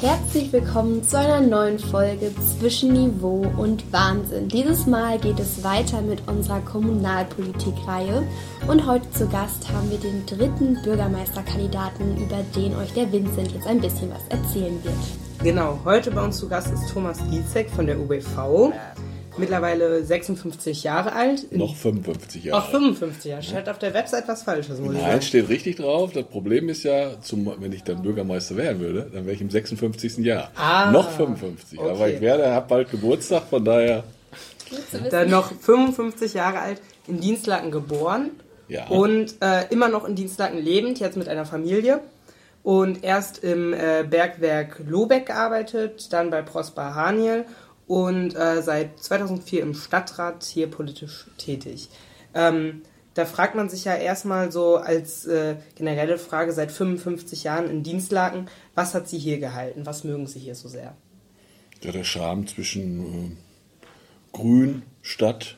Herzlich willkommen zu einer neuen Folge zwischen Niveau und Wahnsinn. Dieses Mal geht es weiter mit unserer Kommunalpolitikreihe und heute zu Gast haben wir den dritten Bürgermeisterkandidaten, über den euch der Vincent jetzt ein bisschen was erzählen wird. Genau, heute bei uns zu Gast ist Thomas Gietzek von der UBV mittlerweile 56 Jahre alt. Noch 55 Jahre. Ach, 55 Jahre. Steht auf der Website was Falsches, muss Nein, sagen. steht richtig drauf. Das Problem ist ja, zum, wenn ich dann Bürgermeister werden würde, dann wäre ich im 56. Jahr. Ah, noch 55. Okay. Aber ich werde, habe bald Geburtstag, von daher. Dann noch 55 Jahre alt, in Dienstlaken geboren. Ja. Und äh, immer noch in Dienstlaken lebend, jetzt mit einer Familie. Und erst im äh, Bergwerk Lobeck gearbeitet, dann bei Prosper Haniel und äh, seit 2004 im Stadtrat hier politisch tätig. Ähm, da fragt man sich ja erstmal so als äh, generelle Frage seit 55 Jahren in Dienstlaken, was hat Sie hier gehalten? Was mögen Sie hier so sehr? Ja, der Charme zwischen äh, Grün, Stadt,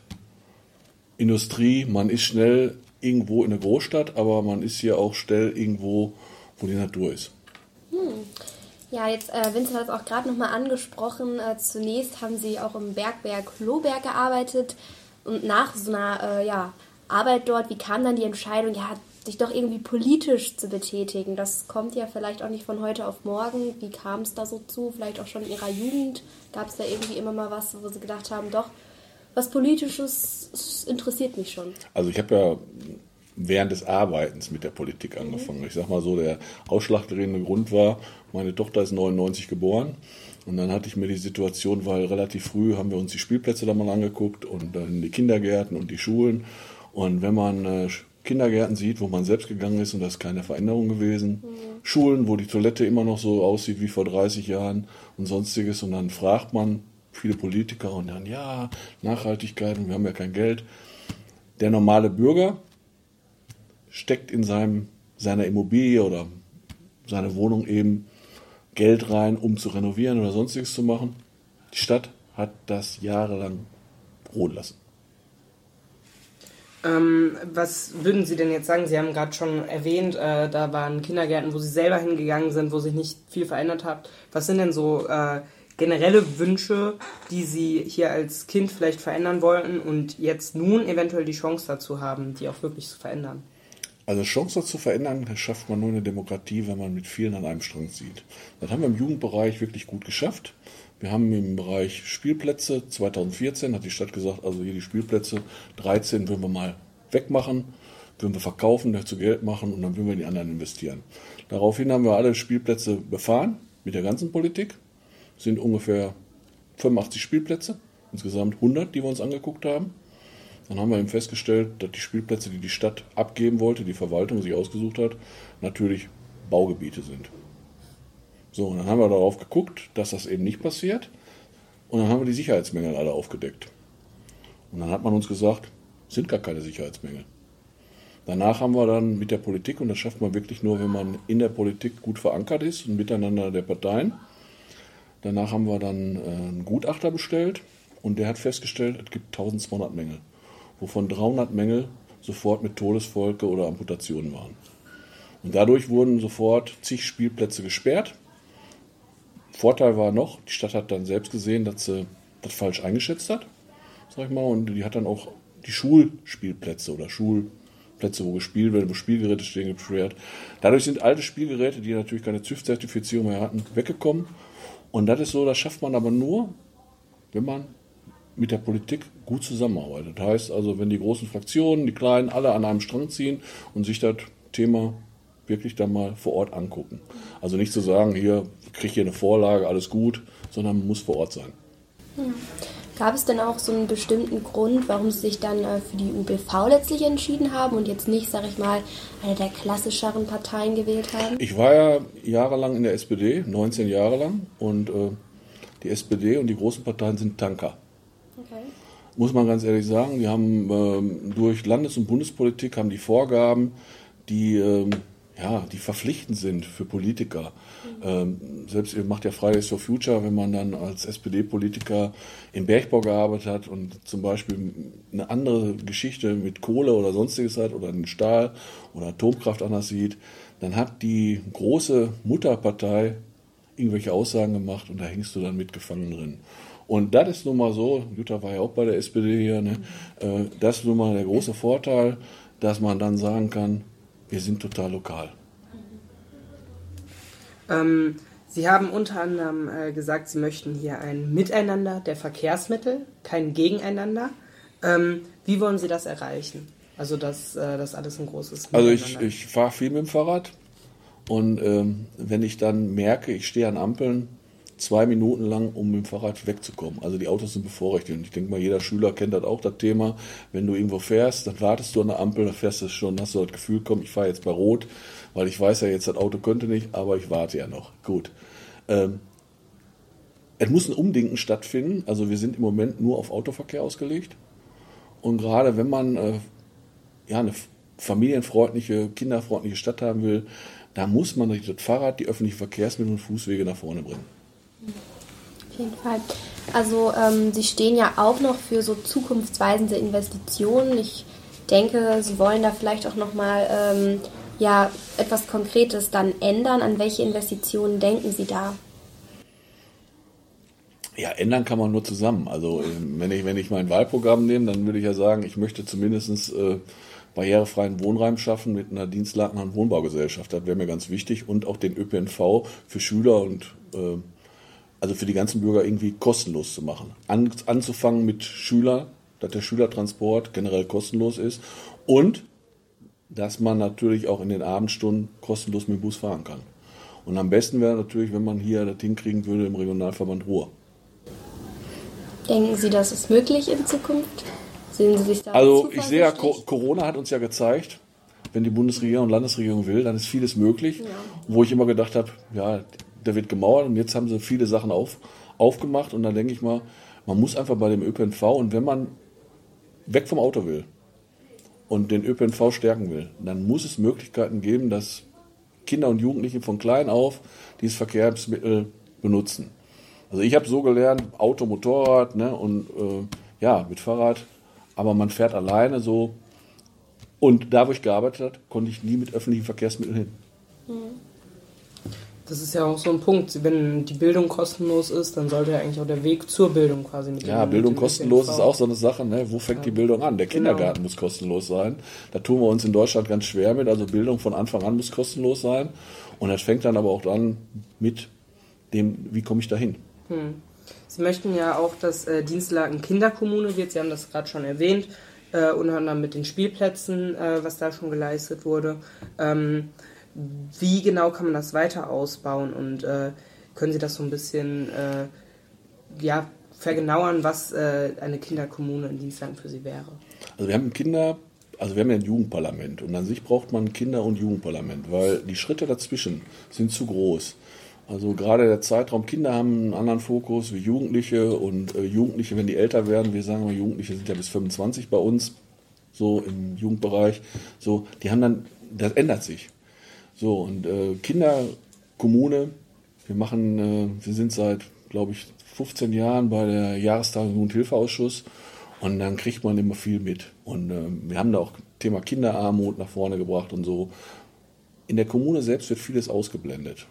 Industrie. Man ist schnell irgendwo in der Großstadt, aber man ist hier auch schnell irgendwo, wo die Natur ist. Hm. Ja, jetzt, äh, Vincent hat es auch gerade nochmal angesprochen. Äh, zunächst haben Sie auch im Bergwerk Lohberg gearbeitet und nach so einer äh, ja, Arbeit dort, wie kam dann die Entscheidung, ja, sich doch irgendwie politisch zu betätigen? Das kommt ja vielleicht auch nicht von heute auf morgen. Wie kam es da so zu? Vielleicht auch schon in Ihrer Jugend? Gab es da irgendwie immer mal was, wo Sie gedacht haben, doch, was Politisches interessiert mich schon? Also ich habe ja während des Arbeitens mit der Politik angefangen. Ich sag mal so, der ausschlaggebende Grund war, meine Tochter ist 99 geboren. Und dann hatte ich mir die Situation, weil relativ früh haben wir uns die Spielplätze da mal angeguckt und dann die Kindergärten und die Schulen. Und wenn man äh, Kindergärten sieht, wo man selbst gegangen ist und da ist keine Veränderung gewesen, mhm. Schulen, wo die Toilette immer noch so aussieht wie vor 30 Jahren und sonstiges, und dann fragt man viele Politiker und dann, ja, Nachhaltigkeit und wir haben ja kein Geld. Der normale Bürger steckt in seinem, seiner Immobilie oder seine Wohnung eben Geld rein, um zu renovieren oder sonstiges zu machen. Die Stadt hat das jahrelang ruhen lassen. Ähm, was würden Sie denn jetzt sagen? Sie haben gerade schon erwähnt, äh, da waren Kindergärten, wo Sie selber hingegangen sind, wo sich nicht viel verändert hat. Was sind denn so äh, generelle Wünsche, die Sie hier als Kind vielleicht verändern wollten und jetzt nun eventuell die Chance dazu haben, die auch wirklich zu verändern? Also Chance zu verändern, schafft man nur eine Demokratie, wenn man mit vielen an einem Strang zieht. Das haben wir im Jugendbereich wirklich gut geschafft. Wir haben im Bereich Spielplätze 2014 hat die Stadt gesagt, also hier die Spielplätze 13 würden wir mal wegmachen, würden wir verkaufen, dazu Geld machen und dann würden wir in die anderen investieren. Daraufhin haben wir alle Spielplätze befahren mit der ganzen Politik. Das sind ungefähr 85 Spielplätze, insgesamt 100, die wir uns angeguckt haben. Dann haben wir eben festgestellt, dass die Spielplätze, die die Stadt abgeben wollte, die Verwaltung sich ausgesucht hat, natürlich Baugebiete sind. So, und dann haben wir darauf geguckt, dass das eben nicht passiert. Und dann haben wir die Sicherheitsmängel alle aufgedeckt. Und dann hat man uns gesagt, sind gar keine Sicherheitsmängel. Danach haben wir dann mit der Politik, und das schafft man wirklich nur, wenn man in der Politik gut verankert ist und miteinander der Parteien. Danach haben wir dann äh, einen Gutachter bestellt und der hat festgestellt, es gibt 1200 Mängel wovon 300 Mängel sofort mit Todesfolge oder Amputationen waren. Und dadurch wurden sofort zig Spielplätze gesperrt. Vorteil war noch, die Stadt hat dann selbst gesehen, dass sie das falsch eingeschätzt hat, sag ich mal, und die hat dann auch die Schulspielplätze oder Schulplätze, wo gespielt wird, wo Spielgeräte stehen, gesperrt. Dadurch sind alte Spielgeräte, die natürlich keine TÜV-Zertifizierung mehr hatten, weggekommen. Und das ist so, das schafft man aber nur, wenn man mit der Politik gut zusammenarbeitet. Das heißt also, wenn die großen Fraktionen, die kleinen, alle an einem Strang ziehen und sich das Thema wirklich dann mal vor Ort angucken. Also nicht zu sagen, hier kriege ich hier eine Vorlage, alles gut, sondern man muss vor Ort sein. Ja. Gab es denn auch so einen bestimmten Grund, warum Sie sich dann äh, für die UBV letztlich entschieden haben und jetzt nicht, sage ich mal, eine der klassischeren Parteien gewählt haben? Ich war ja jahrelang in der SPD, 19 Jahre lang, und äh, die SPD und die großen Parteien sind Tanker. Okay. Muss man ganz ehrlich sagen, die haben ähm, durch Landes- und Bundespolitik haben die Vorgaben, die ähm, ja, die verpflichtend sind für Politiker. Mhm. Ähm, selbst ihr macht ja Fridays for Future, wenn man dann als SPD-Politiker im Bergbau gearbeitet hat und zum Beispiel eine andere Geschichte mit Kohle oder sonstiges hat oder den Stahl oder Atomkraft anders sieht, dann hat die große Mutterpartei irgendwelche Aussagen gemacht und da hängst du dann mitgefangen drin. Und das ist nun mal so, Jutta war ja auch bei der SPD hier, ne? Äh, das ist nun mal der große Vorteil, dass man dann sagen kann, wir sind total lokal. Ähm, Sie haben unter anderem äh, gesagt, Sie möchten hier ein Miteinander der Verkehrsmittel, kein Gegeneinander. Ähm, wie wollen Sie das erreichen? Also, dass äh, das alles ein großes Also, ich, ich fahre viel mit dem Fahrrad und ähm, wenn ich dann merke, ich stehe an Ampeln zwei Minuten lang, um mit dem Fahrrad wegzukommen. Also die Autos sind bevorrechtigt. Und ich denke mal, jeder Schüler kennt das auch, das Thema. Wenn du irgendwo fährst, dann wartest du an der Ampel, dann fährst du schon, hast du das Gefühl, komm, ich fahre jetzt bei Rot, weil ich weiß ja jetzt, das Auto könnte nicht, aber ich warte ja noch. Gut. Ähm, es muss ein Umdenken stattfinden. Also wir sind im Moment nur auf Autoverkehr ausgelegt. Und gerade wenn man äh, ja, eine familienfreundliche, kinderfreundliche Stadt haben will, da muss man das Fahrrad die öffentlichen Verkehrsmittel und Fußwege nach vorne bringen. Auf jeden Fall. Also ähm, Sie stehen ja auch noch für so zukunftsweisende Investitionen. Ich denke, Sie wollen da vielleicht auch nochmal ähm, ja, etwas Konkretes dann ändern. An welche Investitionen denken Sie da? Ja, ändern kann man nur zusammen. Also ähm, wenn ich, wenn ich mein Wahlprogramm nehme, dann würde ich ja sagen, ich möchte zumindest äh, barrierefreien Wohnraum schaffen mit einer und Wohnbaugesellschaft. Das wäre mir ganz wichtig. Und auch den ÖPNV für Schüler und äh, also für die ganzen Bürger irgendwie kostenlos zu machen. An, anzufangen mit Schüler, dass der Schülertransport generell kostenlos ist und dass man natürlich auch in den Abendstunden kostenlos mit dem Bus fahren kann. Und am besten wäre natürlich, wenn man hier das hinkriegen würde im Regionalverband Ruhr. Denken Sie, das ist möglich in Zukunft? Sehen Sie sich da Also ich sehe ja, Corona hat uns ja gezeigt, wenn die Bundesregierung und Landesregierung will, dann ist vieles möglich. Ja. Wo ich immer gedacht habe, ja, da wird gemauert und jetzt haben sie viele Sachen auf, aufgemacht und dann denke ich mal, man muss einfach bei dem ÖPNV und wenn man weg vom Auto will und den ÖPNV stärken will, dann muss es Möglichkeiten geben, dass Kinder und Jugendliche von klein auf dieses Verkehrsmittel benutzen. Also ich habe so gelernt, Auto, Motorrad ne, und äh, ja, mit Fahrrad, aber man fährt alleine so. Und da, wo ich gearbeitet habe, konnte ich nie mit öffentlichen Verkehrsmitteln hin. Mhm. Das ist ja auch so ein Punkt. Wenn die Bildung kostenlos ist, dann sollte ja eigentlich auch der Weg zur Bildung quasi mit Ja, Bildung mit kostenlos ist auch so eine Sache. Ne? Wo fängt ja. die Bildung an? Der genau. Kindergarten genau. muss kostenlos sein. Da tun wir uns in Deutschland ganz schwer mit. Also Bildung von Anfang an muss kostenlos sein. Und das fängt dann aber auch an mit dem, wie komme ich dahin? Hm. Sie möchten ja auch, dass äh, Dienstlagen Kinderkommune wird. Sie haben das gerade schon erwähnt. Äh, unter anderem mit den Spielplätzen, äh, was da schon geleistet wurde. Ähm, wie genau kann man das weiter ausbauen und äh, können Sie das so ein bisschen äh, ja, vergenauern, was äh, eine Kinderkommune in Dienstland für Sie wäre? Also wir haben Kinder, also wir haben ja ein Jugendparlament und an sich braucht man ein Kinder- und Jugendparlament, weil die Schritte dazwischen sind zu groß. Also gerade der Zeitraum, Kinder haben einen anderen Fokus wie Jugendliche und äh, Jugendliche, wenn die älter werden, wir sagen mal, Jugendliche sind ja bis 25 bei uns, so im Jugendbereich, so, die haben dann, das ändert sich. So, und äh, Kinderkommune, wir machen, äh, wir sind seit, glaube ich, 15 Jahren bei der Jahrestagung Jugendhilfeausschuss und dann kriegt man immer viel mit. Und äh, wir haben da auch Thema Kinderarmut nach vorne gebracht und so. In der Kommune selbst wird vieles ausgeblendet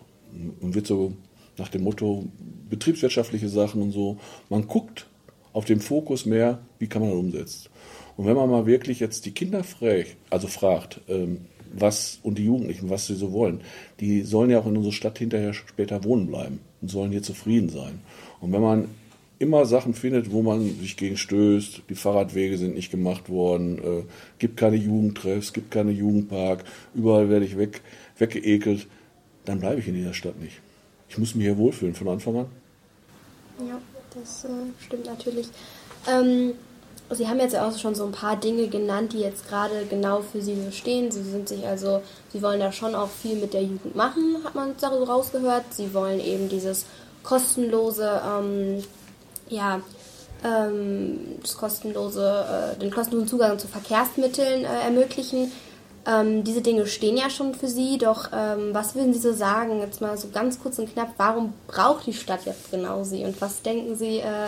und wird so nach dem Motto betriebswirtschaftliche Sachen und so. Man guckt auf den Fokus mehr, wie kann man das umsetzen. Und wenn man mal wirklich jetzt die Kinder fragt, also fragt, ähm, was und die Jugendlichen, was sie so wollen. Die sollen ja auch in unserer Stadt hinterher später wohnen bleiben und sollen hier zufrieden sein. Und wenn man immer Sachen findet, wo man sich gegen stößt, die Fahrradwege sind nicht gemacht worden, äh, gibt keine Jugendtreffs, gibt keine Jugendpark, überall werde ich weg, weggeekelt, dann bleibe ich in dieser Stadt nicht. Ich muss mich hier wohlfühlen von Anfang an. Ja, das äh, stimmt natürlich. Ähm, Sie haben jetzt auch schon so ein paar Dinge genannt, die jetzt gerade genau für Sie so stehen. Sie sind sich also, Sie wollen da schon auch viel mit der Jugend machen, hat man so rausgehört. Sie wollen eben dieses kostenlose, ähm, ja, ähm, das kostenlose, äh, den kostenlosen Zugang zu Verkehrsmitteln äh, ermöglichen. Ähm, diese Dinge stehen ja schon für Sie, doch ähm, was würden Sie so sagen, jetzt mal so ganz kurz und knapp, warum braucht die Stadt jetzt genau Sie und was denken Sie, äh,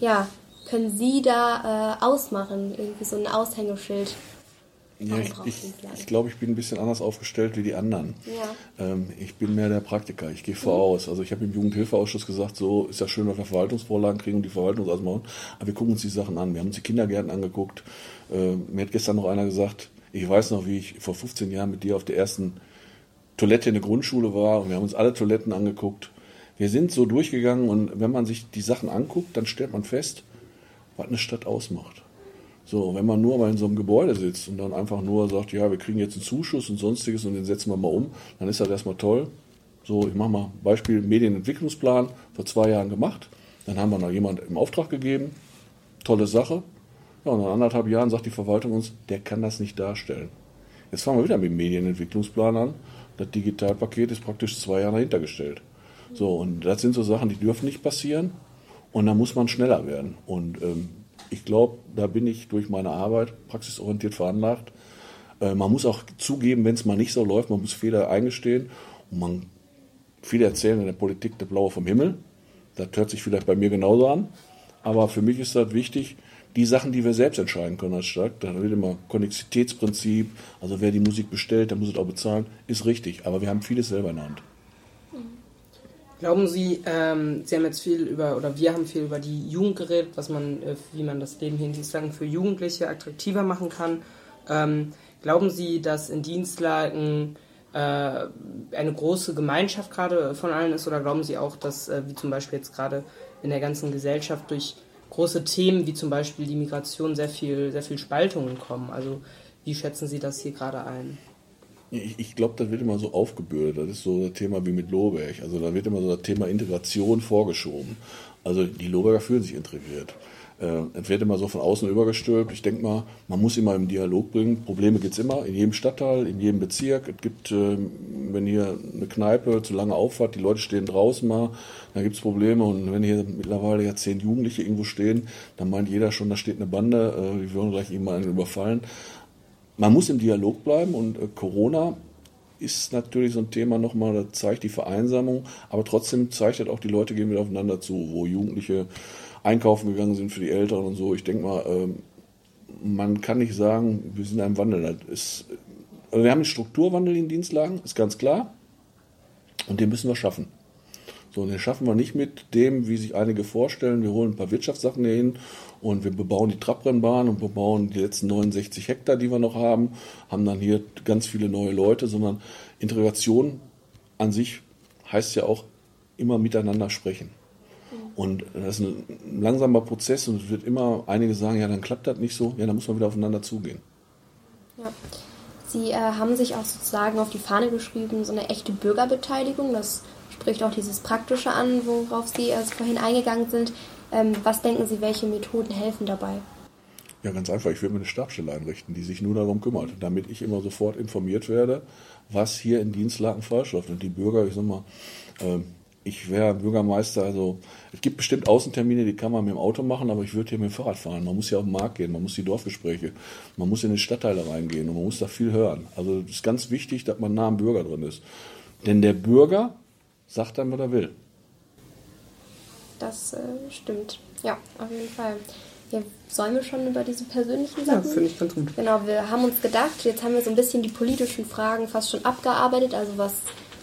ja, können Sie da äh, ausmachen? Irgendwie so ein Aushängeschild? Ja, ich, ich, ich glaube, ich bin ein bisschen anders aufgestellt wie die anderen. Ja. Ähm, ich bin mehr der Praktiker. Ich gehe voraus. Mhm. Also ich habe im Jugendhilfeausschuss gesagt, so ist ja schön, dass wir Verwaltungsvorlagen kriegen und die Verwaltung alles machen. Aber wir gucken uns die Sachen an. Wir haben uns die Kindergärten angeguckt. Äh, mir hat gestern noch einer gesagt, ich weiß noch, wie ich vor 15 Jahren mit dir auf der ersten Toilette in der Grundschule war und wir haben uns alle Toiletten angeguckt. Wir sind so durchgegangen und wenn man sich die Sachen anguckt, dann stellt man fest, was eine Stadt ausmacht. So, wenn man nur mal in so einem Gebäude sitzt und dann einfach nur sagt, ja, wir kriegen jetzt einen Zuschuss und sonstiges und den setzen wir mal um, dann ist das erstmal toll. So, ich mache mal Beispiel Medienentwicklungsplan, vor zwei Jahren gemacht. Dann haben wir noch jemand im Auftrag gegeben. Tolle Sache. Ja, und nach anderthalb Jahren sagt die Verwaltung uns, der kann das nicht darstellen. Jetzt fangen wir wieder mit dem Medienentwicklungsplan an. Das Digitalpaket ist praktisch zwei Jahre dahinter gestellt. So, und das sind so Sachen, die dürfen nicht passieren. Und da muss man schneller werden. Und ähm, ich glaube, da bin ich durch meine Arbeit praxisorientiert veranlagt. Äh, man muss auch zugeben, wenn es mal nicht so läuft, man muss Fehler eingestehen. Und man, viele erzählen in der Politik der Blaue vom Himmel. Das hört sich vielleicht bei mir genauso an. Aber für mich ist das wichtig, die Sachen, die wir selbst entscheiden können als Stadt, da wird immer Konnexitätsprinzip, also wer die Musik bestellt, der muss es auch bezahlen, ist richtig. Aber wir haben vieles selber in der Hand. Glauben Sie, ähm, Sie haben jetzt viel über, oder wir haben viel über die Jugend geredet, was man, äh, wie man das Leben hier in Dienstlagen für Jugendliche attraktiver machen kann. Ähm, glauben Sie, dass in Dienstlagen äh, eine große Gemeinschaft gerade von allen ist, oder glauben Sie auch, dass, äh, wie zum Beispiel jetzt gerade in der ganzen Gesellschaft durch große Themen wie zum Beispiel die Migration sehr viel, sehr viel Spaltungen kommen? Also wie schätzen Sie das hier gerade ein? Ich, ich glaube, das wird immer so aufgebürdet. Das ist so das Thema wie mit Lohberg. Also da wird immer so das Thema Integration vorgeschoben. Also die Lohberger fühlen sich integriert. Äh, es wird immer so von außen übergestülpt. Ich denke mal, man muss immer im Dialog bringen. Probleme gibt es immer, in jedem Stadtteil, in jedem Bezirk. Es gibt, äh, wenn hier eine Kneipe zu lange auffahrt, die Leute stehen draußen mal, dann gibt es Probleme. Und wenn hier mittlerweile ja zehn Jugendliche irgendwo stehen, dann meint jeder schon, da steht eine Bande, äh, wir würden gleich irgendwann überfallen man muss im Dialog bleiben und äh, Corona ist natürlich so ein Thema nochmal, das zeigt die Vereinsamung, aber trotzdem zeigt das auch, die Leute gehen wieder aufeinander zu, wo Jugendliche einkaufen gegangen sind für die Älteren und so. Ich denke mal, ähm, man kann nicht sagen, wir sind in einem Wandel. Ist, also wir haben einen Strukturwandel in Dienstlagen, ist ganz klar. Und den müssen wir schaffen. So, und den schaffen wir nicht mit dem, wie sich einige vorstellen. Wir holen ein paar Wirtschaftssachen hier hin und wir bebauen die Trabrennbahn und bebauen die letzten 69 Hektar, die wir noch haben, haben dann hier ganz viele neue Leute, sondern Integration an sich heißt ja auch immer miteinander sprechen. Und das ist ein langsamer Prozess und es wird immer einige sagen, ja, dann klappt das nicht so, ja, dann muss man wieder aufeinander zugehen. Ja. Sie äh, haben sich auch sozusagen auf die Fahne geschrieben, so eine echte Bürgerbeteiligung. Das spricht auch dieses Praktische an, worauf Sie also vorhin eingegangen sind. Ähm, was denken Sie, welche Methoden helfen dabei? Ja, ganz einfach. Ich würde mir eine Stabstelle einrichten, die sich nur darum kümmert, damit ich immer sofort informiert werde, was hier in Dienstlagen falsch läuft. Und die Bürger, ich sag mal, äh, ich wäre Bürgermeister, also es gibt bestimmt Außentermine, die kann man mit dem Auto machen, aber ich würde hier mit dem Fahrrad fahren. Man muss ja auf den Markt gehen, man muss die Dorfgespräche, man muss in die Stadtteile reingehen und man muss da viel hören. Also es ist ganz wichtig, dass man nah am Bürger drin ist. Denn der Bürger sagt dann, was er will. Das äh, stimmt. Ja, auf jeden Fall. Ja, sollen wir schon über diese persönlichen Sachen? Ja, finde ich ganz gut. Genau, wir haben uns gedacht, jetzt haben wir so ein bisschen die politischen Fragen fast schon abgearbeitet, also was,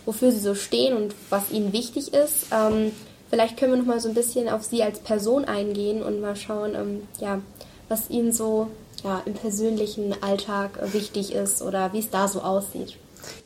wofür sie so stehen und was ihnen wichtig ist. Ähm, vielleicht können wir noch mal so ein bisschen auf sie als Person eingehen und mal schauen, ähm, ja, was ihnen so ja, im persönlichen Alltag wichtig ist oder wie es da so aussieht.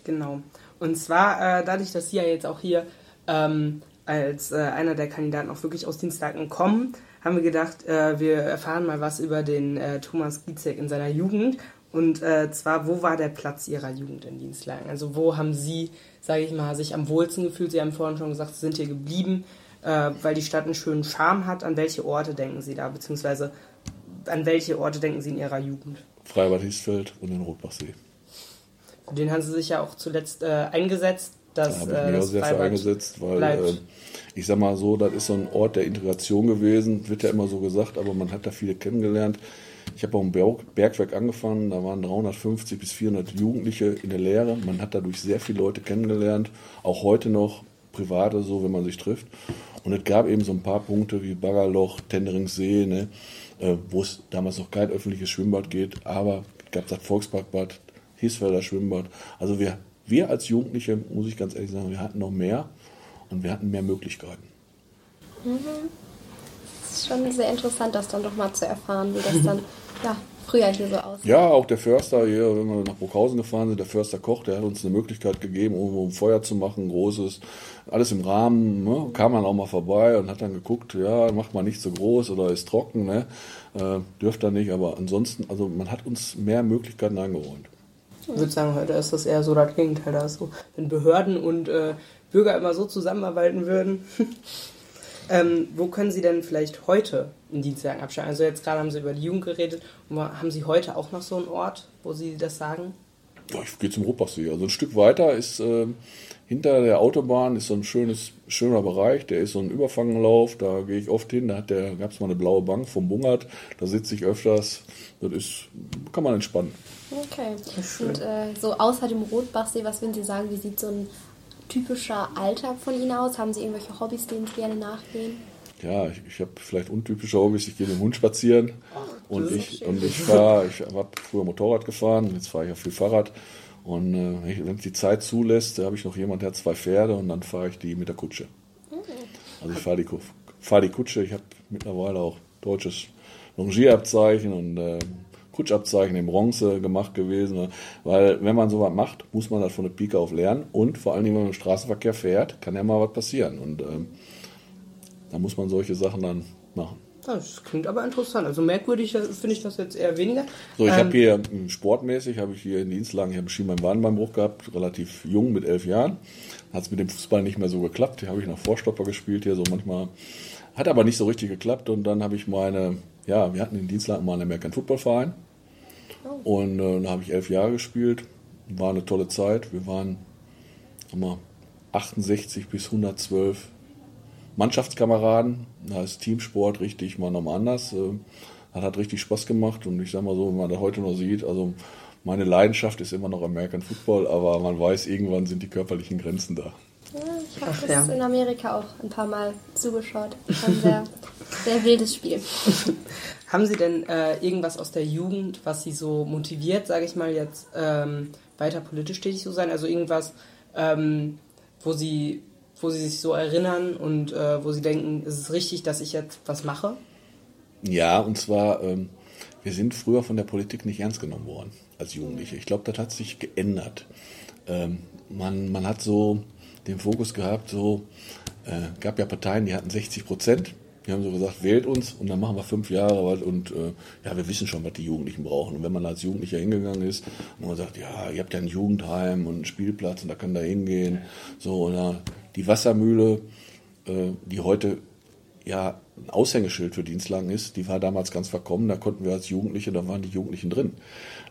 Genau. Und zwar äh, dadurch, dass Sie ja jetzt auch hier ähm, als äh, einer der Kandidaten auch wirklich aus Dienstlaken kommen, haben wir gedacht, äh, wir erfahren mal was über den äh, Thomas Gizek in seiner Jugend. Und äh, zwar, wo war der Platz Ihrer Jugend in Dienstlaken? Also wo haben Sie, sage ich mal, sich am wohlsten gefühlt? Sie haben vorhin schon gesagt, Sie sind hier geblieben, äh, weil die Stadt einen schönen Charme hat. An welche Orte denken Sie da? Beziehungsweise an welche Orte denken Sie in Ihrer Jugend? Freibad Hiesfeld und den Rotbachsee. Den haben Sie sich ja auch zuletzt äh, eingesetzt. Dass, da habe ich mich auch sehr für eingesetzt, weil äh, ich sag mal so, das ist so ein Ort der Integration gewesen, wird ja immer so gesagt, aber man hat da viele kennengelernt. Ich habe auch im Bergwerk angefangen, da waren 350 bis 400 Jugendliche in der Lehre. Man hat dadurch sehr viele Leute kennengelernt, auch heute noch private so, wenn man sich trifft. Und es gab eben so ein paar Punkte wie Baggerloch, Tenderingsee, ne, äh, wo es damals noch kein öffentliches Schwimmbad geht, aber gab das Volksparkbad, Hiesfelder Schwimmbad. Also wir, wir als Jugendliche, muss ich ganz ehrlich sagen, wir hatten noch mehr und wir hatten mehr Möglichkeiten. Mhm. Das ist schon sehr interessant, das dann doch mal zu erfahren, wie das dann ja, früher hier so aussieht. Ja, auch der Förster hier, wenn wir nach Bruckhausen gefahren sind, der Förster Koch, der hat uns eine Möglichkeit gegeben, ein Feuer zu machen, großes, alles im Rahmen. Ne? Kam man auch mal vorbei und hat dann geguckt, ja, macht man nicht so groß oder ist trocken, ne? Äh, dürft er nicht, aber ansonsten, also man hat uns mehr Möglichkeiten eingeräumt. Ich würde sagen, heute ist das eher so das Gegenteil. Da so, wenn Behörden und äh, Bürger immer so zusammenarbeiten würden. ähm, wo können Sie denn vielleicht heute in Dienstlagen abschalten? Also jetzt gerade haben Sie über die Jugend geredet. Haben Sie heute auch noch so einen Ort, wo Sie das sagen? Ja, ich gehe zum Ruppachsee. Also ein Stück weiter ist äh, hinter der Autobahn ist so ein schönes, schöner Bereich. Der ist so ein Überfangenlauf. Da gehe ich oft hin. Da hat der, gab es mal eine blaue Bank vom Bungert. Da sitze ich öfters. Das ist, kann man entspannen. Okay. Und äh, so außer dem Rotbachsee, was würden Sie sagen, wie sieht so ein typischer Alltag von Ihnen aus? Haben Sie irgendwelche Hobbys, denen Sie gerne nachgehen? Ja, ich, ich habe vielleicht untypische Hobbys. Ich gehe mit dem Hund spazieren Ach, und, ich, und ich fahre, ich habe früher Motorrad gefahren, jetzt fahre ich ja viel Fahrrad. Und äh, wenn es die Zeit zulässt, habe ich noch jemand, der hat zwei Pferde und dann fahre ich die mit der Kutsche. Mhm. Also ich fahre die, fahr die Kutsche. Ich habe mittlerweile auch deutsches Longierabzeichen und äh, Kutschabzeichen in Bronze gemacht gewesen. Ne? Weil wenn man sowas macht, muss man das von der Pike auf lernen. Und vor allen Dingen, wenn man im Straßenverkehr fährt, kann ja mal was passieren. Und ähm, da muss man solche Sachen dann machen. Das klingt aber interessant. Also merkwürdig finde ich das jetzt eher weniger. So, ich ähm, habe hier sportmäßig, habe ich hier in Dienstlagen, ich habe meinen Wadenbeinbruch gehabt, relativ jung mit elf Jahren. Hat es mit dem Fußball nicht mehr so geklappt. Hier habe ich noch Vorstopper gespielt, hier so manchmal. Hat aber nicht so richtig geklappt. Und dann habe ich meine, ja, wir hatten in Dienstlagen mal einen American Football Verein. Und äh, da habe ich elf Jahre gespielt. War eine tolle Zeit. Wir waren mal, 68 bis 112 Mannschaftskameraden. Da ist Teamsport richtig mal nochmal anders. Äh, hat, richtig Spaß gemacht. Und ich sage mal so, wenn man das heute noch sieht, also meine Leidenschaft ist immer noch American Football, aber man weiß, irgendwann sind die körperlichen Grenzen da. Ja, ich habe das ja. in Amerika auch ein paar Mal zugeschaut. Ein sehr, sehr wildes Spiel. Haben Sie denn äh, irgendwas aus der Jugend, was Sie so motiviert, sage ich mal jetzt, ähm, weiter politisch tätig zu sein? Also irgendwas, ähm, wo Sie wo Sie sich so erinnern und äh, wo Sie denken, ist es richtig, dass ich jetzt was mache? Ja, und zwar, ähm, wir sind früher von der Politik nicht ernst genommen worden als Jugendliche. Ich glaube, das hat sich geändert. Ähm, man, man hat so den Fokus gehabt, so, äh, gab ja Parteien, die hatten 60 Prozent die haben so gesagt, wählt uns und dann machen wir fünf Jahre was und äh, ja, wir wissen schon, was die Jugendlichen brauchen. Und wenn man als Jugendlicher hingegangen ist und man sagt, ja, ihr habt ja ein Jugendheim und einen Spielplatz und da kann da hingehen, so, oder die Wassermühle, äh, die heute ja ein Aushängeschild für Dienstlagen ist, die war damals ganz verkommen, da konnten wir als Jugendliche, da waren die Jugendlichen drin.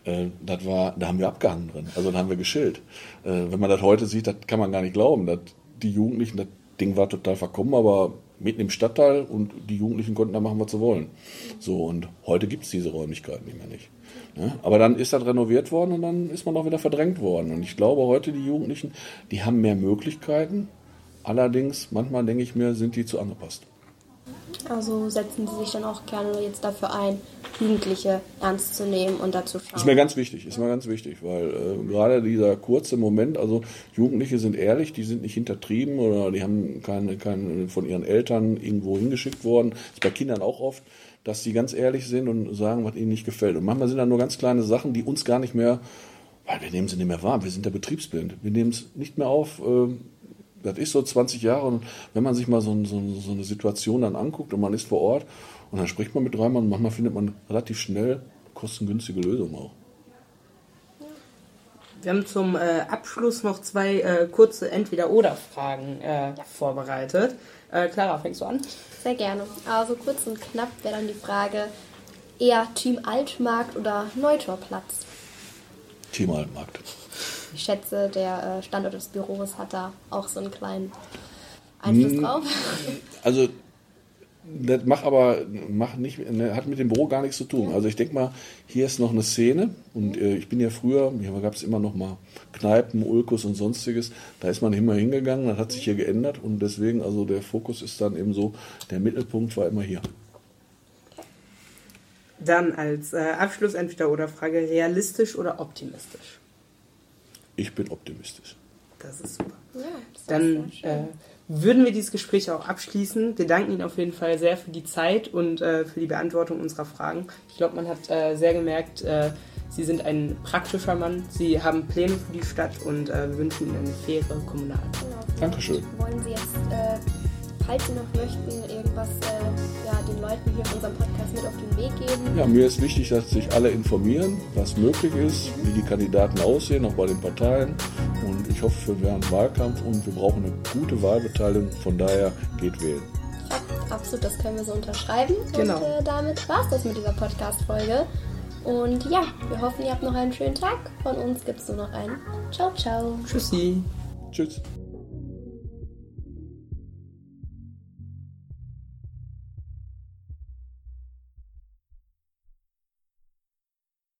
Äh, das war, da haben wir abgehangen drin, also da haben wir geschillt. Äh, wenn man das heute sieht, das kann man gar nicht glauben, dass die Jugendlichen, das Ding war total verkommen, aber mitten im Stadtteil und die Jugendlichen konnten da machen, was sie wollen. So, und heute gibt es diese Räumlichkeiten nicht mehr nicht. Ne? Aber dann ist das renoviert worden und dann ist man auch wieder verdrängt worden. Und ich glaube, heute die Jugendlichen, die haben mehr Möglichkeiten. Allerdings, manchmal denke ich mir, sind die zu angepasst. Also setzen Sie sich dann auch gerne jetzt dafür ein, Jugendliche ernst zu nehmen und dazu schauen. Ist mir ganz wichtig, ist mir ganz wichtig, weil äh, gerade dieser kurze Moment, also Jugendliche sind ehrlich, die sind nicht hintertrieben oder die haben keine, keine von ihren Eltern irgendwo hingeschickt worden. Ist bei Kindern auch oft, dass sie ganz ehrlich sind und sagen, was ihnen nicht gefällt. Und manchmal sind da nur ganz kleine Sachen, die uns gar nicht mehr, weil wir nehmen sie nicht mehr wahr, wir sind der betriebsblind. Wir nehmen es nicht mehr auf. Äh, das ist so 20 Jahre und wenn man sich mal so, so, so, eine Situation dann anguckt und man ist vor Ort und dann spricht man mit Reimann und manchmal findet man relativ schnell kostengünstige Lösungen auch. Wir haben zum äh, Abschluss noch zwei äh, kurze Entweder-Oder-Fragen äh, vorbereitet. Äh, Clara, fängst du an? Sehr gerne. Also kurz und knapp wäre dann die Frage, eher Team Altmarkt oder Neutorplatz? Team Altmarkt. Ich schätze, der äh, Standort des Büros hat da auch so einen kleinen Einfluss hm, drauf. Also das macht aber macht nicht, ne, hat mit dem Büro gar nichts zu tun. Also ich denke mal, hier ist noch eine Szene und äh, ich bin ja früher, hier gab es immer noch mal Kneipen, Ulkus und sonstiges. Da ist man immer hingegangen, das hat sich hier geändert und deswegen, also der Fokus ist dann eben so, der Mittelpunkt war immer hier. Dann als äh, Abschluss entweder oder Frage realistisch oder optimistisch? Ich bin optimistisch. Das ist super. Ja, das Dann äh, würden wir dieses Gespräch auch abschließen. Wir danken Ihnen auf jeden Fall sehr für die Zeit und äh, für die Beantwortung unserer Fragen. Ich glaube, man hat äh, sehr gemerkt, äh, Sie sind ein praktischer Mann. Sie haben Pläne für die Stadt und äh, wir wünschen Ihnen eine faire Kommunal. Genau. Dankeschön. Wollen Sie jetzt, äh, falls Sie noch möchten, irgendwas ja, den Leuten hier in unserem Podcast mit auf den Weg geben? Ja, mir ist wichtig, dass sich alle informieren, was möglich ist, wie die Kandidaten aussehen, auch bei den Parteien. Und ich hoffe, wir werden Wahlkampf und wir brauchen eine gute Wahlbeteiligung. Von daher geht wählen. Ja, absolut, das können wir so unterschreiben. Genau. Und äh, damit war es das mit dieser Podcast-Folge. Und ja, wir hoffen, ihr habt noch einen schönen Tag. Von uns gibt es nur noch einen. Ciao, ciao. Tschüssi. Tschüss.